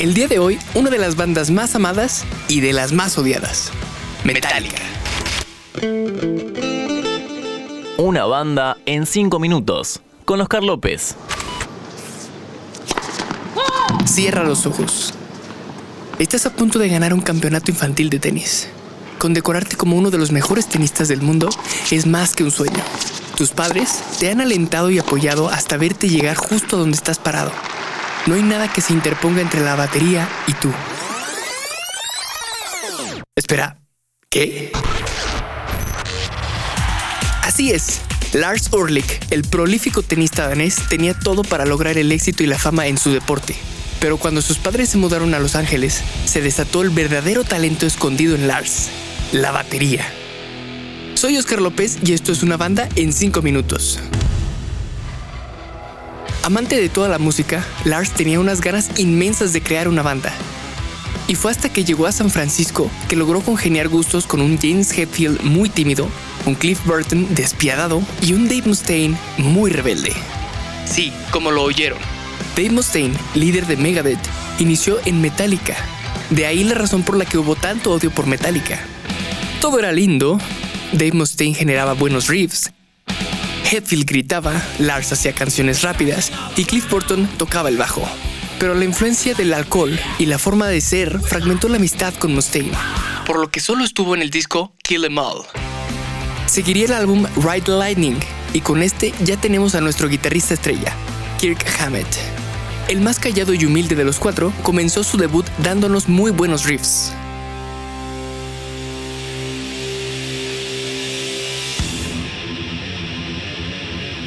El día de hoy, una de las bandas más amadas y de las más odiadas. Metallica. Una banda en 5 minutos. Con Oscar López. Cierra los ojos. Estás a punto de ganar un campeonato infantil de tenis. Condecorarte como uno de los mejores tenistas del mundo es más que un sueño. Tus padres te han alentado y apoyado hasta verte llegar justo a donde estás parado. No hay nada que se interponga entre la batería y tú. Espera, ¿qué? Así es. Lars Ulrich, el prolífico tenista danés, tenía todo para lograr el éxito y la fama en su deporte. Pero cuando sus padres se mudaron a Los Ángeles, se desató el verdadero talento escondido en Lars, la batería. Soy Oscar López y esto es una banda en 5 minutos. Amante de toda la música, Lars tenía unas ganas inmensas de crear una banda. Y fue hasta que llegó a San Francisco que logró congeniar gustos con un James Hetfield muy tímido, un Cliff Burton despiadado y un Dave Mustaine muy rebelde. Sí, como lo oyeron. Dave Mustaine, líder de Megadeth, inició en Metallica. De ahí la razón por la que hubo tanto odio por Metallica. Todo era lindo, Dave Mustaine generaba buenos riffs, Hetfield gritaba, Lars hacía canciones rápidas y Cliff Burton tocaba el bajo. Pero la influencia del alcohol y la forma de ser fragmentó la amistad con Mustaine, por lo que solo estuvo en el disco Kill Em All. Seguiría el álbum Ride Lightning y con este ya tenemos a nuestro guitarrista estrella, Kirk Hammett. El más callado y humilde de los cuatro comenzó su debut dándonos muy buenos riffs.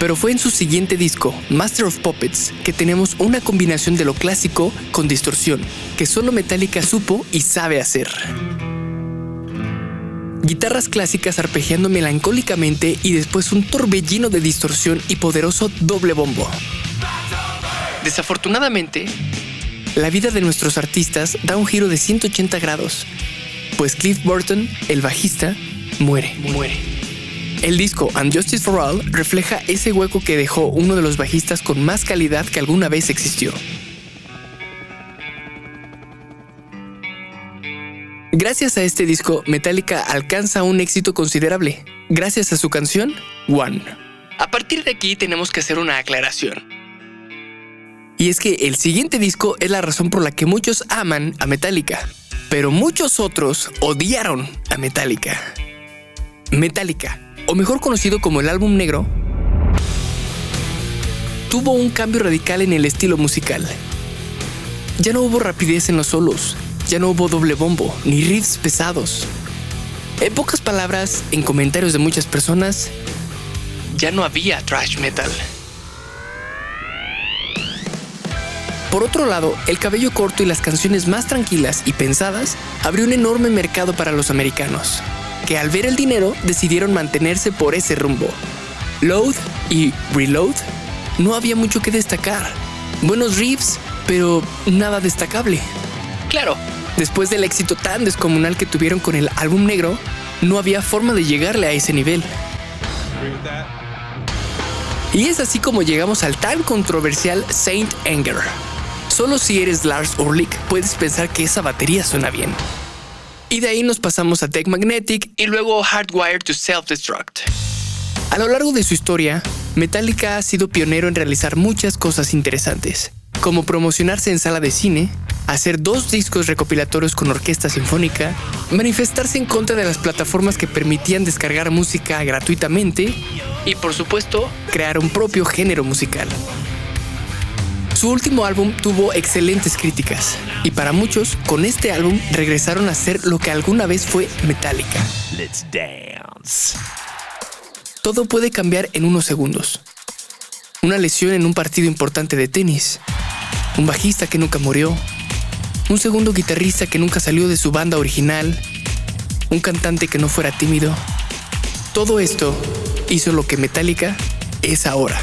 Pero fue en su siguiente disco, Master of Puppets, que tenemos una combinación de lo clásico con distorsión, que solo Metallica supo y sabe hacer. Guitarras clásicas arpegiando melancólicamente y después un torbellino de distorsión y poderoso doble bombo. Desafortunadamente, la vida de nuestros artistas da un giro de 180 grados, pues Cliff Burton, el bajista, muere. Muere. El disco And Justice for All refleja ese hueco que dejó uno de los bajistas con más calidad que alguna vez existió. Gracias a este disco, Metallica alcanza un éxito considerable, gracias a su canción One. A partir de aquí tenemos que hacer una aclaración. Y es que el siguiente disco es la razón por la que muchos aman a Metallica, pero muchos otros odiaron a Metallica. Metallica, o mejor conocido como el álbum negro, tuvo un cambio radical en el estilo musical. Ya no hubo rapidez en los solos, ya no hubo doble bombo, ni riffs pesados. En pocas palabras, en comentarios de muchas personas, ya no había thrash metal. Por otro lado, el cabello corto y las canciones más tranquilas y pensadas abrió un enorme mercado para los americanos que al ver el dinero decidieron mantenerse por ese rumbo. Load y Reload no había mucho que destacar. Buenos riffs, pero nada destacable. Claro, después del éxito tan descomunal que tuvieron con el álbum negro, no había forma de llegarle a ese nivel. Y es así como llegamos al tan controversial Saint Anger. Solo si eres Lars Ulrich puedes pensar que esa batería suena bien. Y de ahí nos pasamos a Tech Magnetic y luego Hardwired to Self-Destruct. A lo largo de su historia, Metallica ha sido pionero en realizar muchas cosas interesantes, como promocionarse en sala de cine, hacer dos discos recopilatorios con orquesta sinfónica, manifestarse en contra de las plataformas que permitían descargar música gratuitamente y por supuesto crear un propio género musical. Su último álbum tuvo excelentes críticas y para muchos con este álbum regresaron a ser lo que alguna vez fue Metallica. Let's dance. Todo puede cambiar en unos segundos. Una lesión en un partido importante de tenis, un bajista que nunca murió, un segundo guitarrista que nunca salió de su banda original, un cantante que no fuera tímido. Todo esto hizo lo que Metallica es ahora.